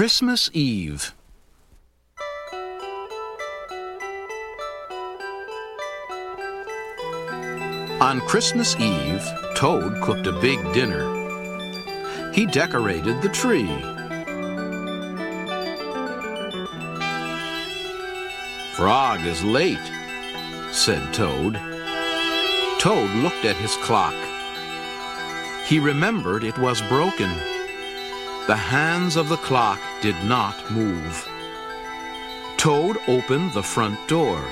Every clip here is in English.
Christmas Eve. On Christmas Eve, Toad cooked a big dinner. He decorated the tree. Frog is late, said Toad. Toad looked at his clock. He remembered it was broken. The hands of the clock did not move. Toad opened the front door.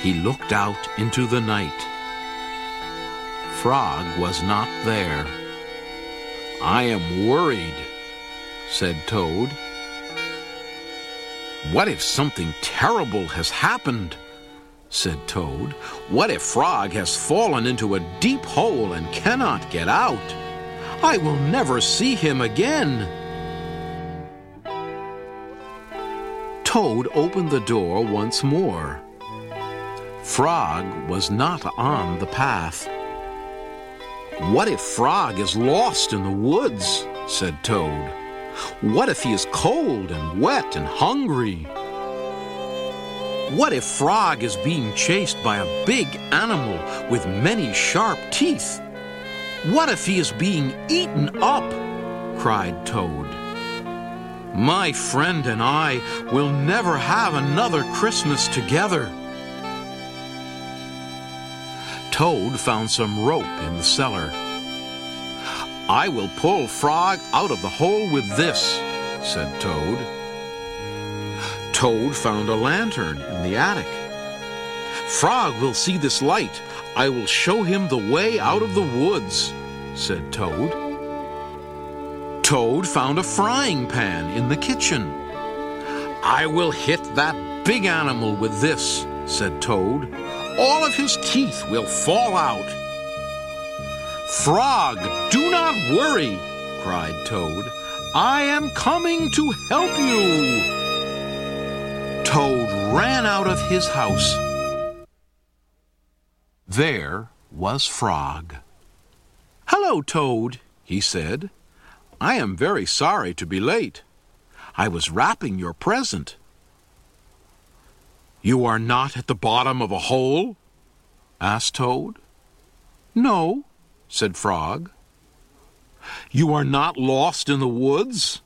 He looked out into the night. Frog was not there. I am worried, said Toad. What if something terrible has happened? said Toad. What if Frog has fallen into a deep hole and cannot get out? I will never see him again. Toad opened the door once more. Frog was not on the path. What if Frog is lost in the woods? said Toad. What if he is cold and wet and hungry? What if Frog is being chased by a big animal with many sharp teeth? What if he is being eaten up? cried Toad. My friend and I will never have another Christmas together. Toad found some rope in the cellar. I will pull Frog out of the hole with this, said Toad. Toad found a lantern in the attic. Frog will see this light. I will show him the way out of the woods, said Toad. Toad found a frying pan in the kitchen. I will hit that big animal with this, said Toad. All of his teeth will fall out. Frog, do not worry, cried Toad. I am coming to help you. Toad ran out of his house. There was Frog. Hello, Toad, he said. I am very sorry to be late. I was wrapping your present. You are not at the bottom of a hole? asked Toad. No, said Frog. You are not lost in the woods?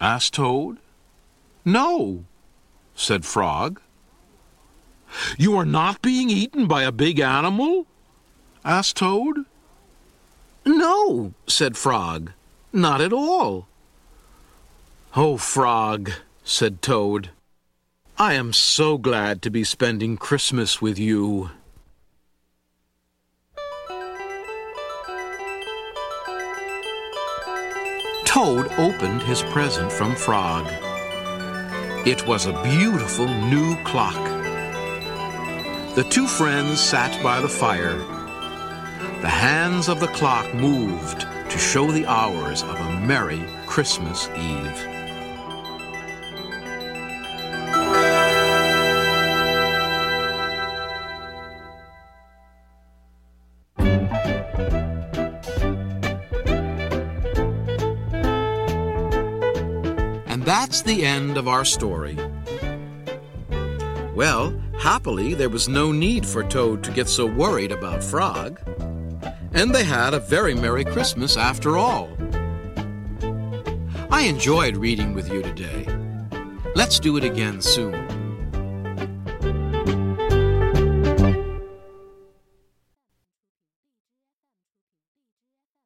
asked Toad. No, said Frog. You are not being eaten by a big animal? asked Toad. No, said Frog. Not at all. Oh, Frog, said Toad. I am so glad to be spending Christmas with you. Toad opened his present from Frog. It was a beautiful new clock. The two friends sat by the fire. The hands of the clock moved to show the hours of a merry Christmas Eve. And that's the end of our story. Well, happily, there was no need for Toad to get so worried about Frog. And they had a very Merry Christmas after all. I enjoyed reading with you today. Let's do it again soon.